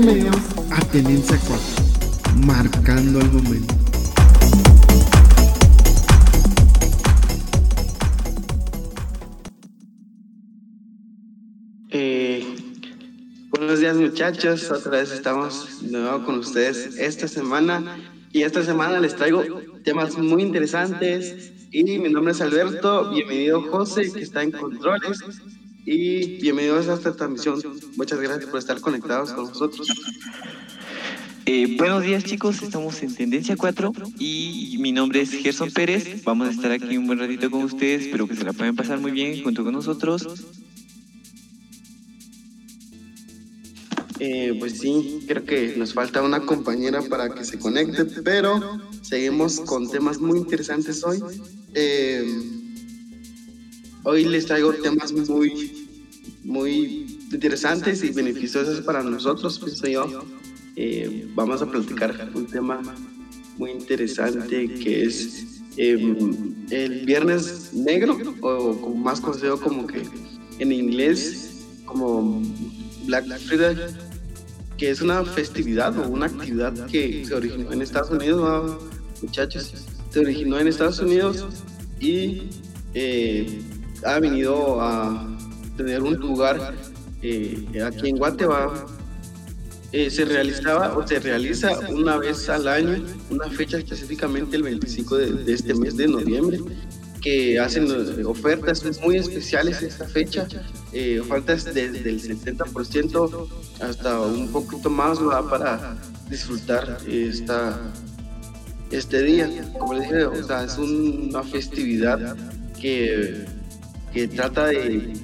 Bienvenidos a Tenencia 4, marcando el momento. Eh, buenos días muchachos, otra vez estamos de nuevo con ustedes esta semana. Y esta semana les traigo temas muy interesantes. Y mi nombre es Alberto, bienvenido José que está en controles y bienvenidos a esta transmisión. Muchas gracias por estar conectados con nosotros. Eh, buenos días chicos, estamos en Tendencia 4 y mi nombre es Gerson Pérez. Vamos a estar aquí un buen ratito con ustedes, espero que se la puedan pasar muy bien junto con nosotros. Eh, pues sí, creo que nos falta una compañera para que se conecte, pero seguimos con temas muy interesantes hoy. Eh, hoy les traigo temas muy, muy interesantes y beneficiosos para nosotros, pienso yo. Eh, vamos a platicar un tema muy interesante que es el Viernes Negro, o más conocido como que en inglés como Black Friday que es una festividad o una actividad que se originó en Estados Unidos, muchachos, se originó en Estados Unidos y eh, ha venido a tener un lugar eh, aquí en Guatemala. Eh, se realizaba o se realiza una vez al año, una fecha específicamente el 25 de, de este mes de noviembre, que hacen eh, ofertas muy especiales esta fecha, eh, ofertas desde el 70% hasta un poquito más para disfrutar esta, este día. Como les dije, es una festividad que, que trata de,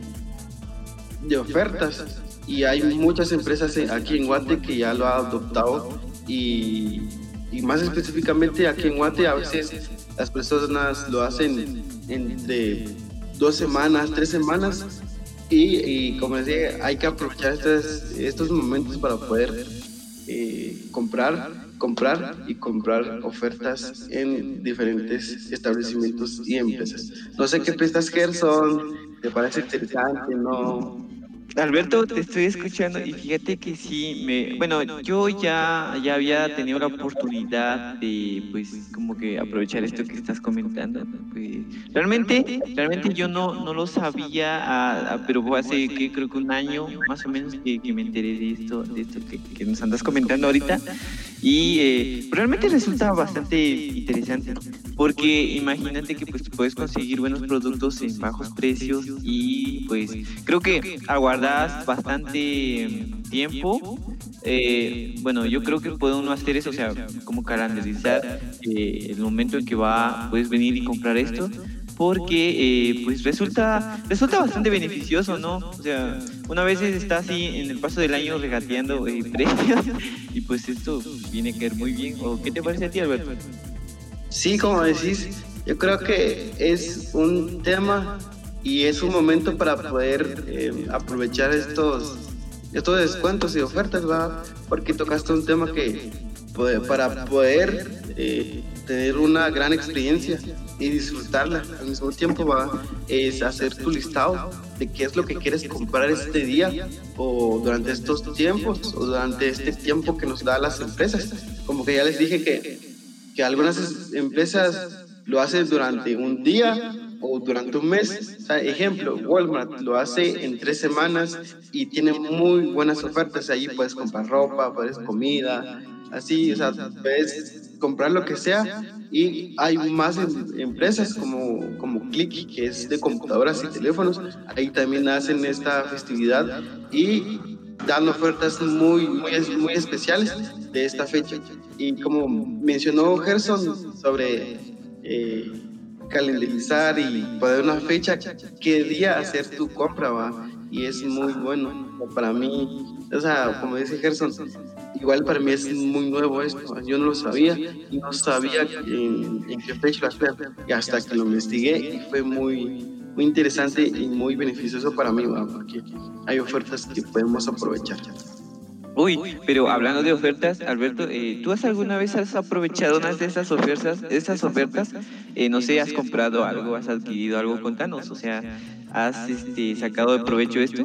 de ofertas. Y hay muchas empresas aquí en Guate que ya lo han adoptado. Y, y más específicamente aquí en Guate a veces las personas lo hacen entre dos semanas, tres semanas. Y, como decía, hay que aprovechar estos, estos momentos para poder eh, comprar, comprar y comprar ofertas en diferentes establecimientos y empresas. No sé qué piensas, Gerson, ¿te parece interesante? ¿No? Alberto, te estoy escuchando y fíjate que sí, me, bueno, yo ya, ya había tenido la oportunidad de, pues, como que aprovechar esto que estás comentando. Pues, realmente, realmente yo no, no lo sabía, pero fue hace, que creo que un año más o menos que, me enteré de esto, de esto que, que nos andas comentando ahorita. Y eh, realmente resulta bastante interesante, porque imagínate que pues puedes conseguir buenos productos en bajos precios y pues creo que aguardas bastante em, tiempo. Eh, bueno, yo creo que puede uno hacer eso, o sea, como calendarizar eh, el momento en que va, puedes venir y comprar esto porque eh, pues resulta resulta bastante beneficioso, ¿no? O sea, una vez está así en el paso del año regateando eh, precios y pues esto viene a caer muy bien. ¿O qué te parece a ti, Alberto? Sí, como decís, yo creo que es un tema y es un momento para poder eh, aprovechar estos estos descuentos y ofertas, ¿va? Porque tocaste un tema que para poder tener una gran experiencia y disfrutarla. Al mismo tiempo va es hacer tu listado de qué es lo que quieres comprar este día o durante estos tiempos o durante este tiempo que nos da las empresas. Como que ya les dije que, que algunas empresas lo hacen durante un día o durante un mes. ejemplo, Walmart lo hace en tres semanas y tiene muy buenas ofertas. Ahí puedes comprar ropa, puedes comida, así, o sea, puedes comprar lo que sea y hay más em, empresas como, como Click, que es de computadoras y teléfonos, ahí también hacen esta festividad y dan ofertas muy, muy, muy especiales de esta fecha. Y como mencionó Gerson sobre eh, calendarizar y poder una fecha, qué día hacer tu compra, va. Y es muy bueno para mí. O sea, como dice Gerson, igual para mí es muy nuevo esto, yo no lo sabía no sabía en, qué fecha hacer y hasta que lo investigué y fue muy, muy interesante y muy beneficioso para mí, porque hay ofertas que podemos aprovechar. Uy, pero hablando de ofertas, Alberto, eh, ¿tú has alguna vez has aprovechado una de esas ofertas? Esas ofertas, eh, no sé, has comprado algo, has adquirido algo, contanos, o sea, ¿has este, sacado de provecho esto?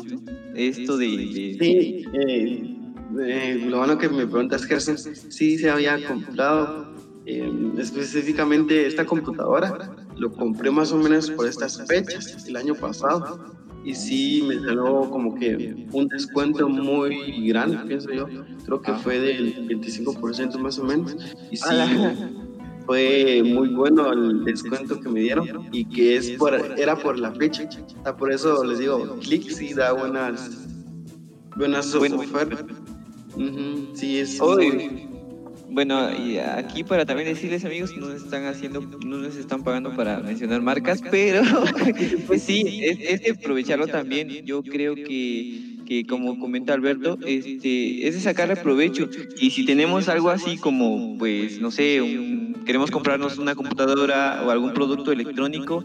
Esto de... Sí, eh, eh, lo bueno que me preguntas, Gerson, sí se había comprado eh, específicamente esta computadora. Lo compré más o menos por estas fechas, el año pasado. Y sí me salió como que un descuento muy grande, pienso yo. Creo que fue del 25% más o menos. Y sí, fue muy bueno el descuento que me dieron y que es por, era por la fecha. por eso les digo, Click sí da buenas, buenas ofertas. sí, es. Hoy, bueno, y aquí para también decirles amigos, no nos están haciendo, no nos están pagando para mencionar marcas, pero pues sí, es, de aprovecharlo también. Yo creo que, que como comenta Alberto, este, es de sacarle provecho. Y si tenemos algo así como, pues, no sé, queremos comprarnos una computadora o algún producto electrónico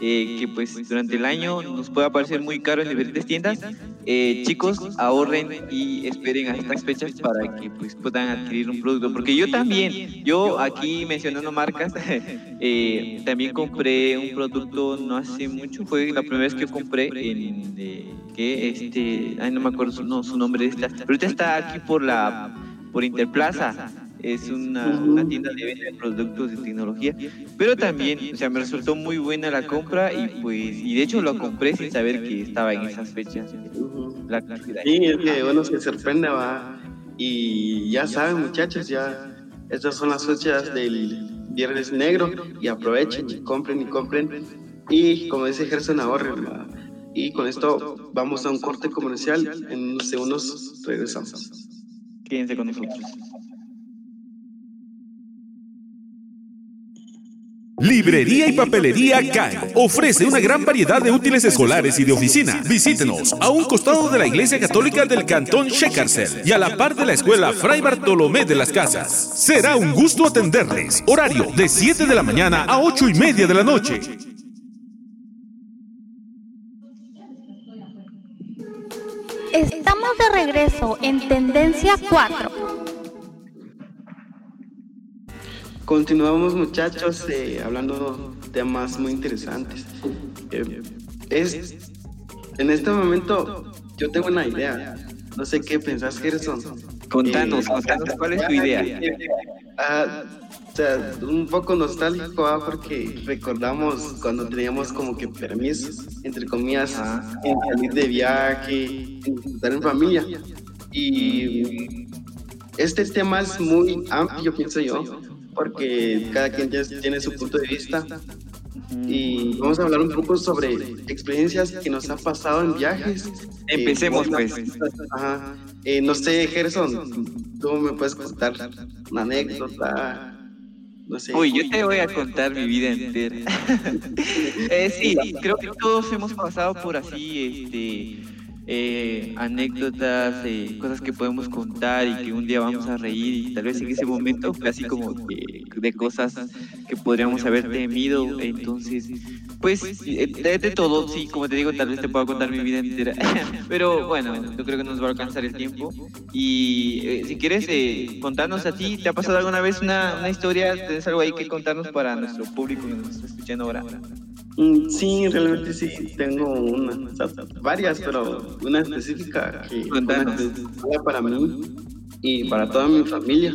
eh, que pues durante el año nos pueda parecer muy caro en diferentes tiendas, eh, chicos, ahorren y esperen a estas fechas para que pues puedan adquirir un producto. Porque yo también, yo aquí mencionando marcas, eh, también compré un producto no hace mucho, fue la primera vez que compré en que este, ay no me acuerdo su, no, su nombre, está, pero ahorita está aquí por la por Interplaza es una, una, tienda de venta de productos de tecnología, pero también, o sea, me resultó muy buena la compra y pues, y de hecho lo compré sin saber que estaba en esas fechas. sí, es que uno se sorprende, va, y ya saben muchachos, ya estas son las fechas del Viernes Negro. Y aprovechen y compren y compren y como dice Gerson ahorren, y con esto vamos a un corte comercial, en unos segundos regresamos. Quédense con nosotros. Librería y Papelería CAE ofrece una gran variedad de útiles escolares y de oficina. Visítenos a un costado de la Iglesia Católica del Cantón Shekarcel y a la par de la Escuela Fray Bartolomé de las Casas. Será un gusto atenderles. Horario de 7 de la mañana a 8 y media de la noche. Estamos de regreso en Tendencia 4 Continuamos muchachos eh, hablando temas muy interesantes. Eh, es, en este momento yo tengo una idea. No sé qué pensás, Gerson. Contanos, eh, contanos cuál es tu idea. Ah, o sea, un poco nostálgico ¿ah? porque recordamos cuando teníamos como que permisos, entre comillas, en salir de viaje, en estar en familia. Y este tema es muy amplio, pienso yo porque cada quien tiene su punto de vista. Y vamos a hablar un poco sobre experiencias que nos han pasado en viajes. Empecemos, pues. Ajá. Eh, no sé, Gerson, tú me puedes contar una anécdota. No sé. Uy, yo te voy a contar mi vida entera. eh, sí, creo que todos hemos pasado por así, este eh, anécdotas, eh, cosas que podemos contar y que un día vamos a reír y tal vez en ese momento fue así como de cosas que podríamos haber temido. Entonces, pues eh, de, todo, sí, como te digo, tal vez te pueda contar mi vida entera. Pero bueno, yo creo que nos va a alcanzar el tiempo. Y si quieres contarnos a ti, ¿te ha pasado alguna vez una, una historia? ¿Tienes algo ahí que contarnos para nuestro público que nos está escuchando ahora? Mm, sí, realmente sí, tengo una, varias, pero una específica que es para mí y para toda mi familia.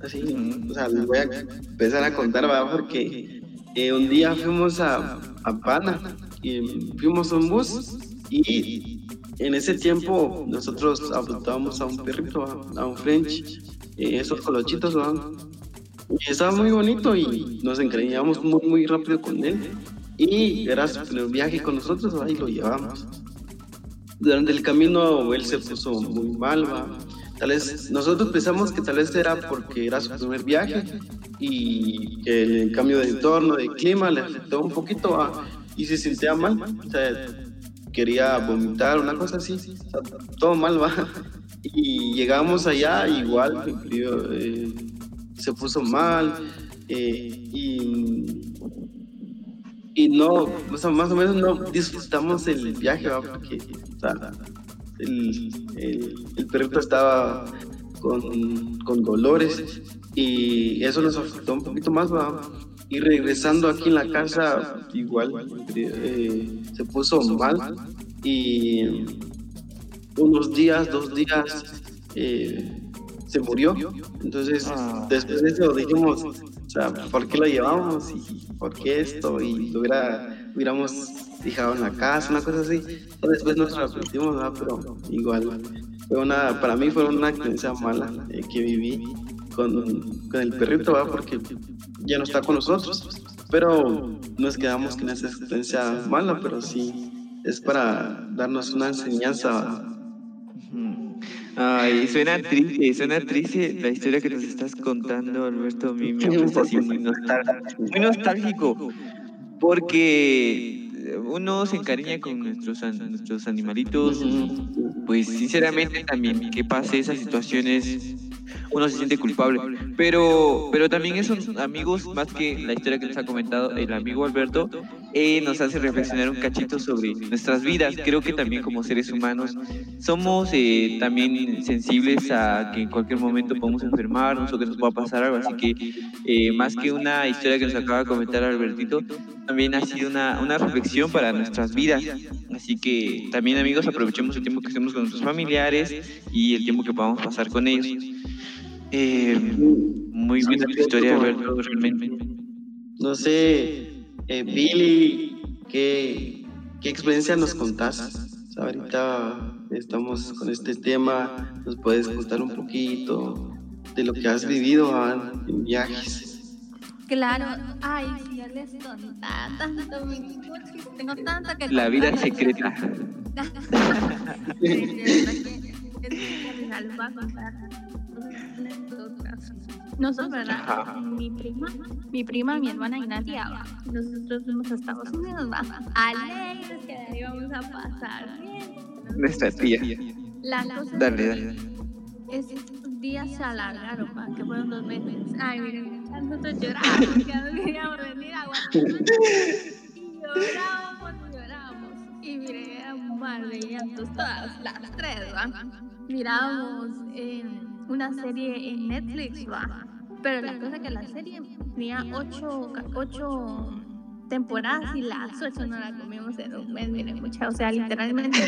Así, o sea, les voy a empezar a contar, ¿verdad? Porque eh, un día fuimos a, a Pana y fuimos a un bus y en ese tiempo nosotros adoptábamos a un perrito, a un French, eh, esos colochitos, ¿verdad? Y estaba muy bonito y nos encariñamos muy, muy rápido con él y gracias por el viaje con nosotros, ahí lo llevamos. Durante el camino él se puso muy mal, Tal vez nosotros pensamos que tal vez era porque era su primer viaje y que el cambio de entorno, de clima le afectó un poquito y se sentía mal. O sea, quería vomitar, una cosa así. todo mal, va. Y llegamos allá, igual, eh, se puso mal. Eh, y y no, o sea, más o menos no disfrutamos el viaje, porque o sea, el, el, perrito estaba con, con, dolores y eso nos afectó un poquito más, ¿va? Y regresando aquí en la casa, igual eh, se puso mal y unos días, dos días, eh, se murió. Entonces, Ah. después de eso dijimos, sea, ¿por qué lo llevamos? ¿Y por qué esto? Y lo hubiera, hubiéramos dejado en la casa, una cosa así. Después nos arrepentimos, ¿verdad? Pero igual, fue una, para mí fue una experiencia mala eh, que viví con, con el perrito, ¿verdad? Porque ya no está con nosotros. Pero nos quedamos con esa experiencia mala, pero sí es para darnos una enseñanza. Ay, suena triste, suena triste la historia que nos estás contando, Alberto. A mí me parece muy nostálgico, muy nostálgico, porque uno se encariña con nuestros, nuestros animalitos. Pues sinceramente también que pase esas situaciones uno se siente culpable. Pero, pero también esos amigos, más que la historia que nos ha comentado el amigo Alberto, eh, nos hace reflexionar un cachito sobre nuestras vidas. Creo que también como seres humanos somos eh, también sensibles a que en cualquier momento podemos enfermarnos o que nos pueda pasar algo. Así que eh, más que una historia que nos acaba de comentar Albertito, también ha sido una, una reflexión para nuestras vidas. Así que también amigos aprovechemos el tiempo que estemos con nuestros familiares y el tiempo que podamos pasar con ellos. Eh, muy buena tu historia, Alberto, realmente. No sé, eh, Billy, ¿qué, ¿qué experiencia nos contás? O sea, ahorita estamos con este tema, ¿nos puedes contar un poquito de lo que has vivido en viajes? Claro, ay, yo les tanto, tengo tanto que La vida secreta. Sí, de verdad que es que les va a contar anécdotas. Nosotros, ¿verdad? Ajá. Mi prima, mi prima, mi hermana y Nadia, va. nosotros fuimos a Estados Unidos, va. Alegres que la íbamos a pasar bien. Nuestra tía. La cosa Dale, dale. esos días se alargaron, pa, que fueron dos meses. Ay, miren, nosotros llorábamos, que no queríamos venir a Guatemala. Y llorábamos, y llorábamos. Y miren, era un mar de llantos, todas las tres, ¿va? Mirábamos eh, una serie en Netflix, ¿va? Pero la cosa que la serie tenía ocho, ocho temporadas y las ocho no las comimos en un mes, miren, mucha, o sea, literalmente.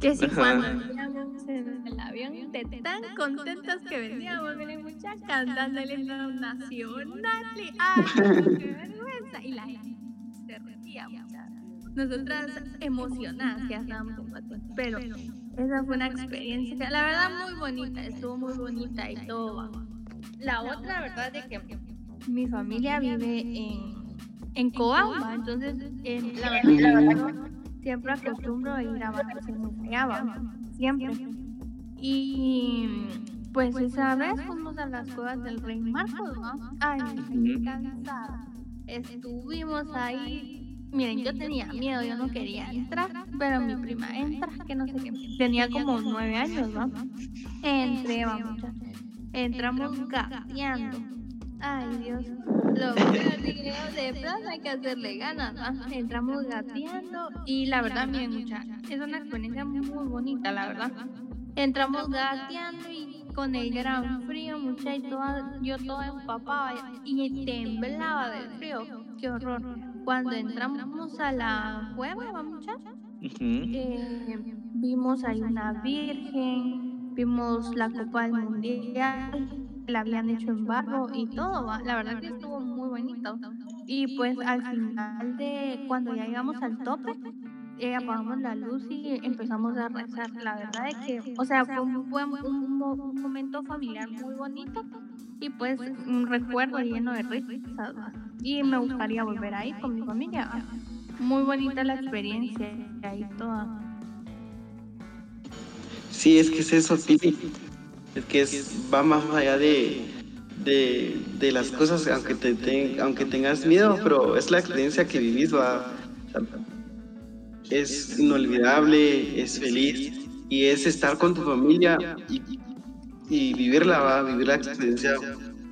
que si cuando veníamos en el avión de tan contentos que veníamos, miren muchas cantando el himno nacional ¡ay, qué vergüenza! Y la gente se reía, muchas. Nosotras emocionadas que ya estábamos pero esa fue una experiencia, la verdad muy bonita, estuvo muy bonita y todo. va. La otra verdad es que mi familia vive en, en Cobamba, entonces en, la verdad, la verdad siempre acostumbro a ir a vacaciones allá, va, siempre. Y pues esa vez fuimos a las cuevas del Rey Marcos, ¿no? Ay, Ujú. cansada. Estuvimos ahí. Miren, yo tenía miedo, yo no quería entrar, pero mi prima entra, que no sé qué. Tenía como nueve años, ¿no? Entré, vamos, entramos gateando. Ay, Dios. Lo que digo de plaza hay que hacerle ganas, ¿no? Entramos gateando y la verdad, miren, mucha, es una experiencia muy bonita, la verdad. Entramos gateando y con el gran frío, mucha, y toda, yo toda empapada y temblaba del frío. Qué horror. Cuando entramos a la cueva, ¿va, mucha, Ujú. eh, vimos ahí una virgen, vimos la Copa del Mundial, la habían hecho en barro y todo, ¿va? la verdad que estuvo muy bonito. Y pues al final de cuando ya llegamos al tope, eh, apagamos la luz y empezamos a rezar. La verdad es que, o sea, fue un, buen, momento familiar muy bonito y pues un recuerdo lleno de risas. Y me gustaría volver ahí con mi familia. Muy bonita la experiencia ahí toda. Sí, es que es eso, Pili. Es que es, va más allá de, de, de las cosas, aunque, te, te- aunque tengas miedo, pero es la experiencia que vivís, va. Es inolvidable, es feliz y es estar con tu familia y, y vivirla, va, vivir la experiencia,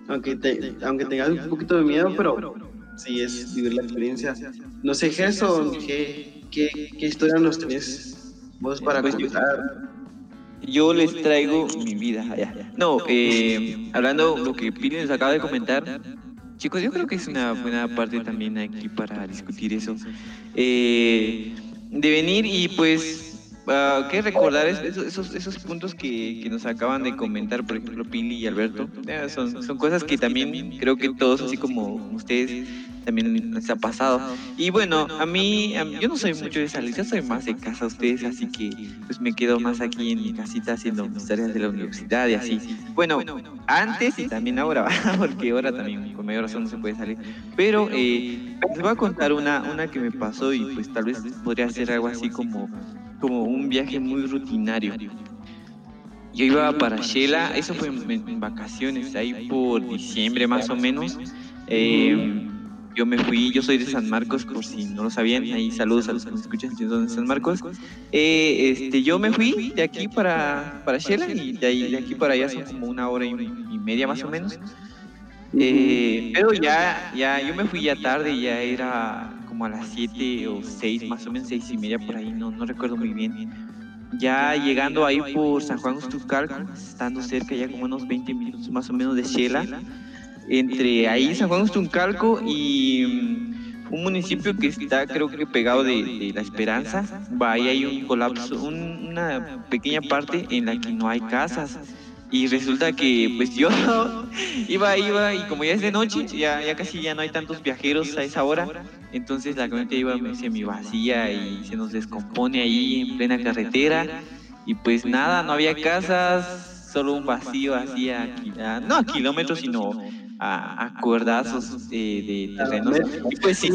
aunque, te, aunque tengas un poquito de miedo, pero sí es vivir la experiencia. No sé, Gerson, ¿qué, qué, qué historia nos tenés vos para Pues yo- contar? Yo les traigo mi vida. allá. No, eh, hablando lo que Pili nos acaba de comentar, chicos, yo creo que es una buena parte también aquí para discutir eso. Eh, de venir y pues ah, que recordar es- esos, esos, puntos que, que nos acaban de comentar, por ejemplo, Pili y Alberto. Son, son cosas que también creo que todos, así como ustedes, también les ha pasado. Y bueno, a mí, a mí- yo no soy mucho de salir, yo soy más de casa ustedes, así que pues me quedo más aquí en mi casita haciendo mis tareas de la universidad y así. Bueno, antes y también ahora, porque ahora también con mayor razón no se puede salir. Pero eh, les voy a contar una, una que me pasó y pues tal vez podría ser algo así como, como un viaje muy rutinario. Yo iba para Shela, eso fue en, en vacaciones, ahí por diciembre más o menos. Eh, yo me fui, yo soy de San Marcos, por si no lo sabían, ahí saludos a los que nos escuchan, yo soy de San Marcos. Eh, este, yo me fui de aquí para, para Shela y de, ahí, de aquí para allá son como una hora y, y media más o menos. Eh, pero ya, ya, yo me fui ya tarde, ya era como a las 7 o 6, más o menos 6 y media por ahí, no, no recuerdo muy bien. Ya llegando ahí por San Juan Ustucal, estando cerca ya como unos 20 minutos más o menos de Shela, entre ahí San Juan Ustuncalco y mm, un municipio que está creo que pegado de, La Esperanza, va ahí hay un colapso, un- una pequeña parte en la que no hay casas. Y resulta que pues yo iba, iba y como ya es de noche, ya, casi ya no hay tantos viajeros a esa hora, entonces la camioneta iba semi vacía y se nos descompone ahí en plena carretera y pues nada, no había casas, solo un vacío así a, ki- a- no a kilómetros, sino a, a cuerdazos eh, de terrenos. Y pues sí,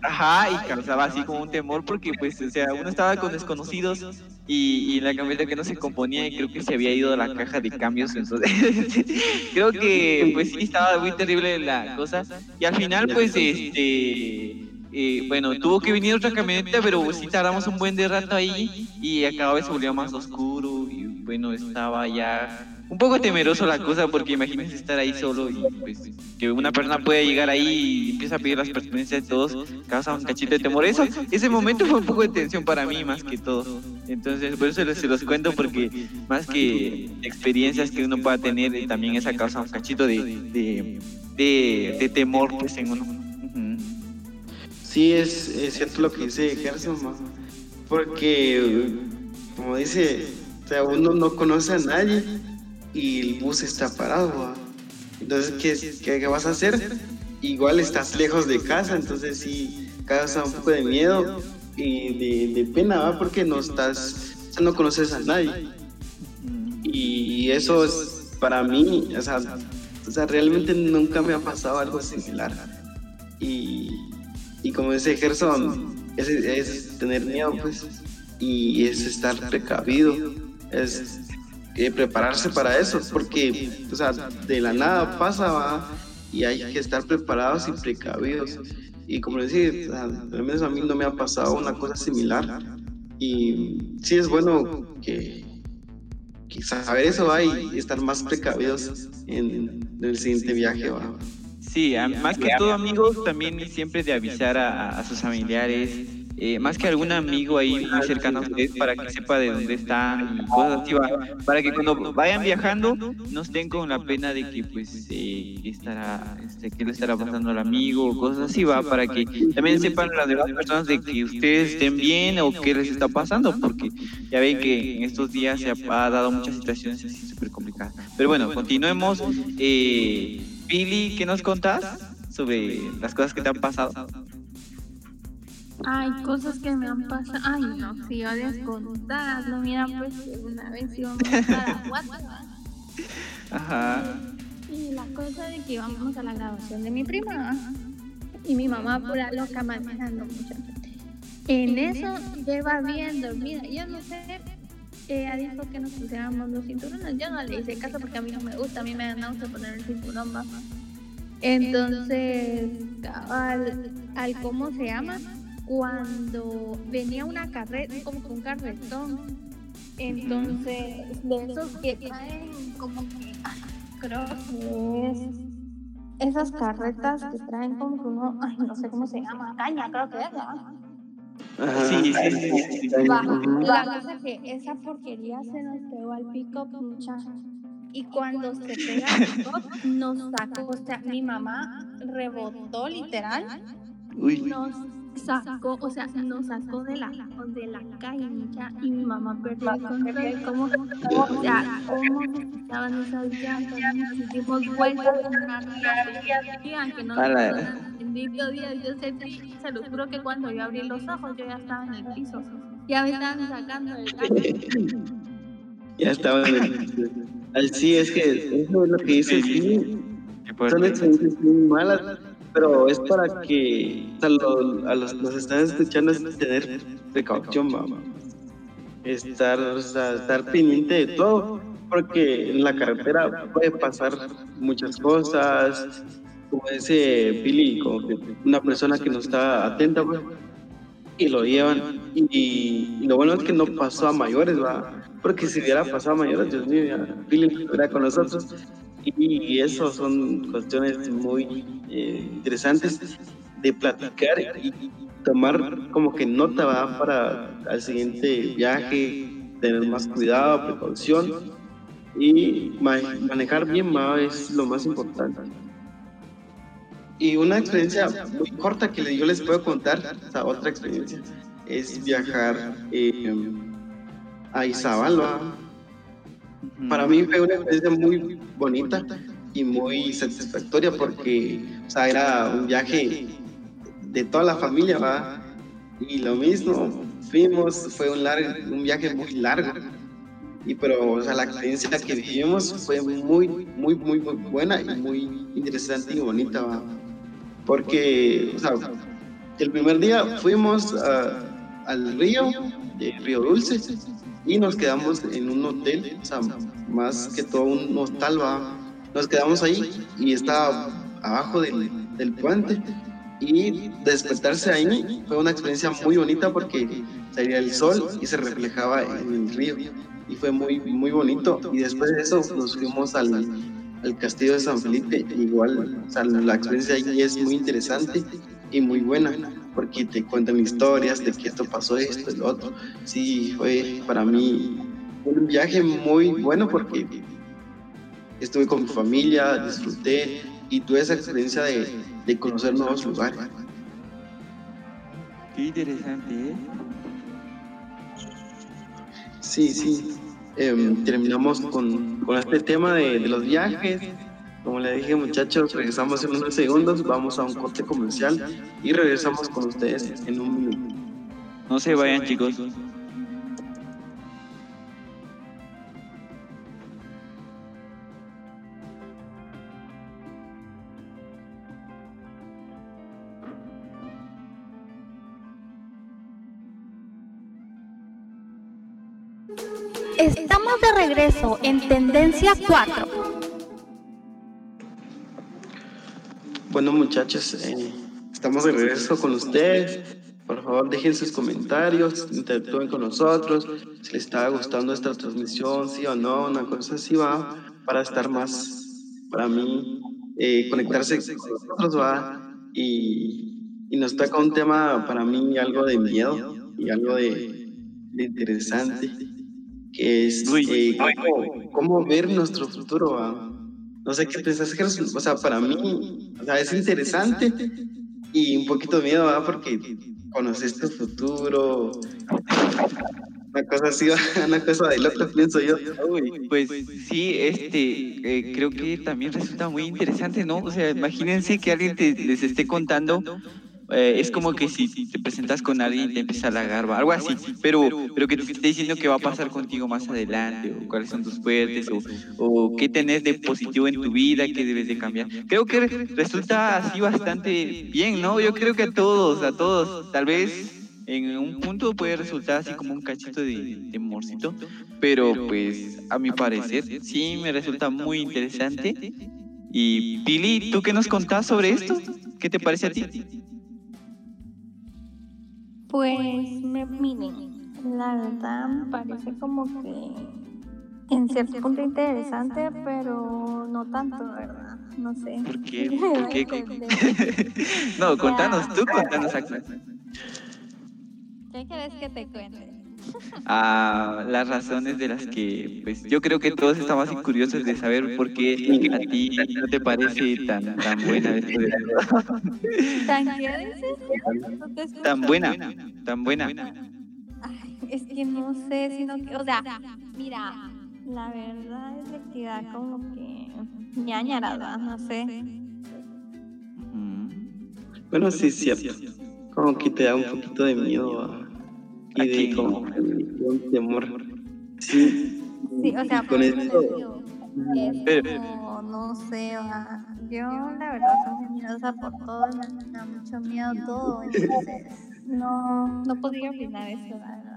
ajá, y causaba así como un temor porque pues, o sea, uno estaba con desconocidos y, y la camioneta que no se componía y creo que se había ido a la caja de cambios, entonces creo que pues sí estaba muy terrible la cosa y al final pues este... eh, bueno, tuvo que venir otra camioneta, pero sí tardamos un buen de rato ahí y cada vez se volvió más oscuro y bueno, estaba ya un poco temeroso la cosa porque imagínense estar ahí solo y pues que una persona pueda llegar ahí y empieza a pedir las pertenencias de todos, causa un cachito de temor. Eso, ese momento fue un poco de tensión para mí más que todo. Entonces, por eso les- se los cuento porque más que experiencias que uno pueda tener, también esa causa un cachito de, de, de, de temor pues en uno. Ujú. Sí, es, es cierto lo que dice Gerson, porque como dice, o sea, uno no conoce a nadie y el bus está parado. Entonces, ¿qué, qué, qué vas a hacer? Igual estás lejos de casa, entonces sí causa un poco de miedo y de, de pena, ¿va? porque no estás, no conoces a nadie. Y eso es para mí, o sea, o sea, realmente nunca me ha pasado algo similar. Y, y como dice Gerson, es, es tener miedo, pues, y es estar precavido, es eh, prepararse para eso, porque, o sea, de la nada pasa, y hay que estar preparados y precavidos. Y como les sea, al menos a mí no me ha pasado una cosa similar. Y sí es bueno que, que saber eso y estar más precavidos en, el siguiente viaje va. Sí, más que todo amigos, también siempre de avisar a sus familiares, eh, más que algún amigo ahí muy cercano a ustedes para que sepa de dónde están y cosas así, para que cuando vayan viajando no estén con la pena de que pues eh, estará, este, qué le estará pasando al amigo o cosas así, va, para que también sepan las demás personas de que ustedes estén bien o qué les está pasando, porque ya ven que en estos días se ha, ha dado muchas situaciones así súper complicadas. Pero bueno, continuemos. Eh, Billy, ¿qué nos contás sobre las cosas que te han pasado? Ay, cosas que me han pasado. Ay, no, si odias contarlo. Mira, pues una vez íbamos a. Ajá. Y la cosa de que íbamos a la graduación de mi prima. Y mi mamá pura loca manejando mucho. En eso lleva bien dormida. Yo no sé. Ella dijo que nos pusiéramos los cinturones. Yo no le hice caso porque a mí no me gusta. A mí me da náusea poner el cinturón. ¿va? Entonces, al, al cómo se llama, cuando venía una carreta, como que un carretón. Entonces, de esos que traen como que, ah, creo que es esas carretas que traen como que uno, ay, no sé cómo se llama, caña, creo que es, ¿verdad? Sí, sí, sí, sí, sí. Va, La cosa es que esa porquería se nos pegó al pick-up, muchacha. Y cuando se pega al pick-up, nos sacó, o sea, mi mamá rebotó literal Uy. nos sacó, o sea, nos sacó de la, de la calle, mucha, y mi mamá perdió el control. ¿Cómo, o sea, cómo estaban esas llantas? Nos dimos vueltas en una ría, que no nos bendito Dios, yo sentí, se los juro que cuando yo abrí los ojos, yo ya estaba en el piso. Ya me estaban sacando del carro. Ya estaba en el... Así es que eso es lo que dice sí, Qué son experiencias muy malas, pero es para que a los, a los nos están escuchando es tener precaución, mamá. Estar, o sea, estar pendiente de todo, porque en la carretera puede pasar muchas cosas, como dice Billy, como que una persona que no está atenta, pues, y lo llevan. Y, y lo bueno es que no pasó a mayores, va. Porque si hubiera pasado a mayores, Dios mío, ya Billy estuviera con nosotros. Y, y eso son cuestiones muy eh, interesantes de platicar y tomar como que nota va para el siguiente viaje, tener más cuidado, precaución y ma- manejar bien va es lo más importante. Y una experiencia muy corta que yo les puedo contar, otra experiencia, es viajar eh, a Izabal. Para mí fue una experiencia muy bonita y muy satisfactoria porque o sea, era un viaje de toda la familia, ¿va? Y lo mismo, fuimos, fue un, largo, un viaje muy largo. Y pero, o sea, la experiencia que vivimos fue muy, muy, muy, muy buena y muy interesante y bonita, ¿va? Porque, o sea, el primer día fuimos a- al río, de Río Dulce, y nos quedamos en un hotel, o sea, más que todo un hostal, ¿va? Nos quedamos ahí y estaba abajo del, del puente. Y despertarse ahí fue una experiencia muy bonita porque salía el sol y se reflejaba en el río. Y fue muy, muy bonito. Y después de eso nos fuimos al, al castillo de San Felipe. Igual, o sea, la experiencia ahí es muy interesante y muy buena porque te cuentan historias de que esto pasó, esto, el otro. Sí, fue para mí un viaje muy bueno porque estuve con mi familia, disfruté y tuve esa experiencia de, de conocer nuevos lugares. Qué interesante, ¿eh? Sí, sí. Em, terminamos con, con este tema de, de los viajes. Como le dije, muchachos, regresamos en unos segundos. Vamos a un corte comercial y regresamos con ustedes en un minuto. No se vayan, chicos. Estamos de regreso en Tendencia 4. Bueno, muchachos, eh, estamos de regreso con ustedes. Por favor, dejen sus comentarios, interactúen con nosotros. Si les está gustando esta transmisión, sí o no, una cosa así va, para estar más, para mí, eh, conectarse con nosotros va. Y, y nos toca un tema para mí algo de miedo y algo de, de interesante, que es eh, cómo, cómo ver nuestro futuro. va. No sé qué pensás, Jesús? O sea, para mí, o sea, es interesante y un poquito de miedo, ¿verdad? Porque conoces tu futuro. Una cosa así, una cosa de loco, pienso yo. Uy, pues sí, este, eh, creo que también resulta muy interesante, ¿no? O sea, imagínense que alguien te, les esté contando, eh, es como que si te presentas con alguien y te empieza a halagar, o algo así, pero, pero que te esté diciendo qué va a pasar contigo más adelante, o cuáles son tus fuertes, o, o qué tenés de positivo en tu vida, qué debes de cambiar. Creo que resulta así bastante bien, ¿no? Yo creo que a todos, a todos, tal vez en un punto puede resultar así como un cachito de, de morcito, pero pues a mi parecer sí me resulta muy interesante. Y Pili, ¿tú qué nos contás sobre esto? ¿Qué te parece a ti? Pues, me, miren, la verdad parece como que en cierto punto interesante, pero no tanto, ¿verdad? No sé. ¿Por qué? ¿Por qué? entender. No, contanos, tú contanos acá. ¿Qué quieres que te cuente? A las razones de las que, pues, yo creo que todos estamos así curiosos de saber por qué a ti no te parece tan, tan buena esto de- ¿Tan tan buena, tan buena. Ay, es que no sé, sino que, o sea, mira, la verdad es que da como que ñañarada, no sé. Bueno, sí, es cierto. Como que te da un poquito de miedo a- y ¿A de un temor. Sí. Sí, o sea, con esto. digo, es Pero- como, no sé, o sea, yo la verdad soy muy miedosa por todo, me da mucho miedo todo, entonces no, no podría opinar eso, la verdad.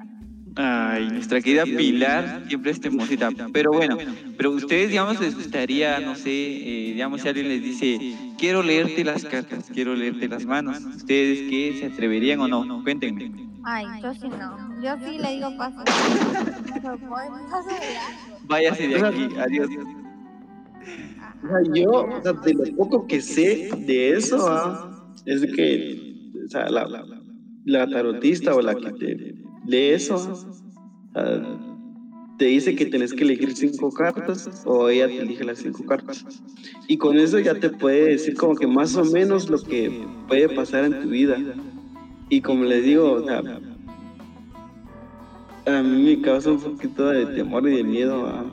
Ay, nuestra querida Pilar siempre es temosita. Pero bueno, pero ustedes, digamos, les gustaría, no sé, eh, digamos, si alguien les dice, quiero leerte las cartas, quiero leerte las manos, ¿ustedes qué? ¿Se atreverían o no? Cuéntenme. Ay, yo sí no, yo sí le digo paso. Váyase de aquí, adiós. Sea, yo, o sea, de lo poco que sé de eso, ah, es que o sea, la, la, la tarotista o la que te lee eso, te dice que tenés que elegir cinco cartas o ella te elige las cinco cartas. Y con eso ya te puede decir como que más o menos lo que puede pasar en tu vida. Y como les digo, a mí me causa un poquito de temor y de miedo.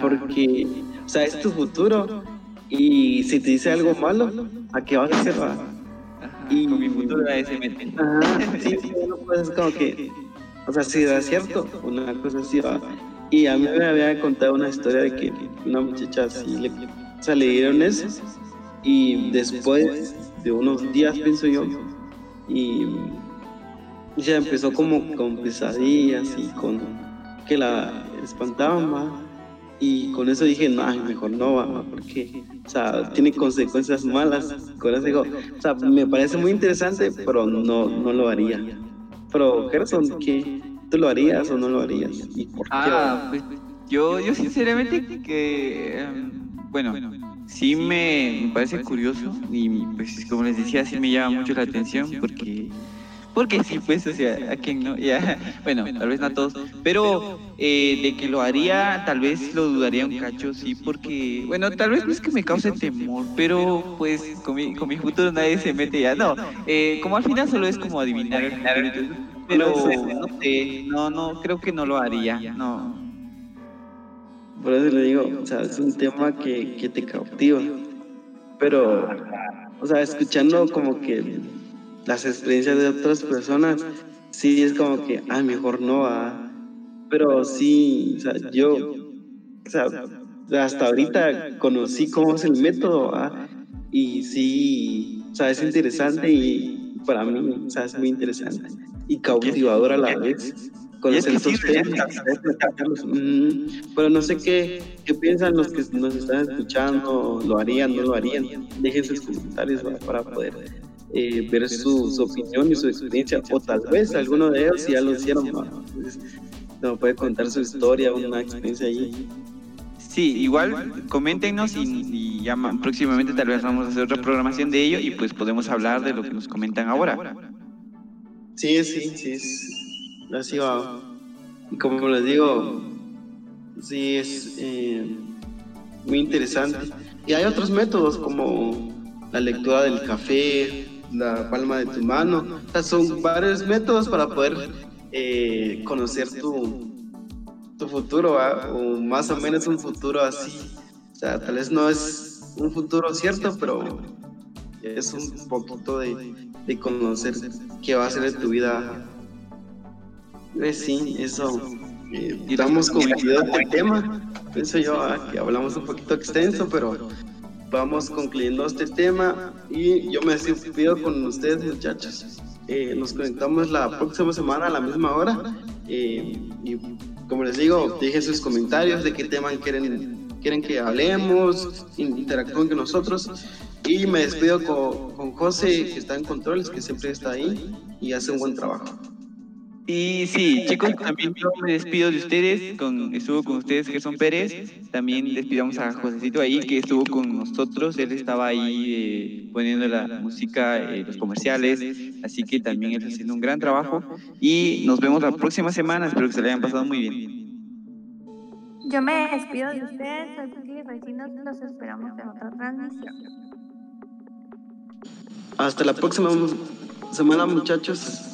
porque, o sea, es tu futuro y si te dice algo malo, ¿a qué vas a hacer? Y- con mi futuro nadie se mete. Ajá, sí, sí, no puedes como que, o sea, si era cierto, una cosa así va. Y a mí me había contado una historia de que una muchacha así, le, o sea, le dieron eso y después de unos días, pienso yo, y ya empezó como con pesadillas y con que la espantaban más. Y con eso dije, no, mejor no, va, porque, o sea, tiene consecuencias malas. Con eso digo, o sea, me parece muy interesante, pero no, no lo haría. Pero, Gerson, ¿qué? ¿Tú lo harías o no lo harías? ¿Y por qué? Ah, pues yo, yo sinceramente que, em, bueno, sí me, me parece curioso y pues como les decía, sí me llama mucho la atención porque, porque sí, pues, o sea, a quién no, ya, bueno, tal vez no a todos, pero eh, de que lo haría, tal vez lo dudaría un cacho, sí, porque, bueno, tal vez no es que me cause temor, pero pues con mi, con mi futuro nadie se mete ya, no, eh, como al final solo es como adivinar el futuro, entonces, pero no sé, no, no, creo que no lo haría, no. Por eso le digo, o sea, es un tema que, que te cautiva. Pero, o sea, escuchando como que las experiencias de otras personas, sí es como que, ah, mejor no, ah. Pero sí, o sea, yo, o sea, hasta ahorita conocí cómo es el método, ah, y sí, o sea, es interesante y para mí, o sea, es muy interesante y cautivador a la vez. Temas, platicarlos. Mm, pero no sé qué, qué piensan los que nos están escuchando, lo harían, no lo harían. Dejen sus comentarios ¿va? para poder eh, ver su, su opinión y su experiencia, o tal vez alguno de ellos si ya lo hicieron. Entonces, nos puede contar su historia, una experiencia ahí. Sí, igual coméntenos y, y ya ma- próximamente tal vez vamos a hacer otra programación de ello y pues podemos hablar de lo que nos comentan ahora. Sí, sí, sí, es, así va. Y como les digo, sí es eh, muy interesante. Y hay otros métodos como la lectura del café, la palma de tu mano. O sea, son varios métodos para poder eh, conocer tu, tu futuro, ¿va? o más o menos un futuro así. O sea, tal vez no es un futuro cierto, pero es un poquito de, de conocer qué va a ser de tu vida. Pues sí, eso. Eh, damos concluido este tema. Pienso yo ah, que hablamos un poquito extenso, pero vamos concluyendo este tema y yo me despido con ustedes, muchachos. Eh, nos conectamos la próxima semana a la misma hora. eh, y como les digo, dejen sus comentarios de qué tema quieren, quieren que hablemos, in- interactúen con nosotros. Y me despido con, con José, que está en controles, que siempre está ahí y hace un buen trabajo. Y sí, chicos, también yo me despido de ustedes, con, estuvo con ustedes Gerson Pérez, también despidamos a Josecito ahí que estuvo con nosotros, él estaba ahí eh, poniendo la música, eh, los comerciales, así que también él está haciendo un gran trabajo y nos vemos la próxima semana, espero que se le hayan pasado muy bien. Yo me despido de ustedes, soy Cookie Recinos, los esperamos en otra transmisión. Hasta la próxima semana, muchachos.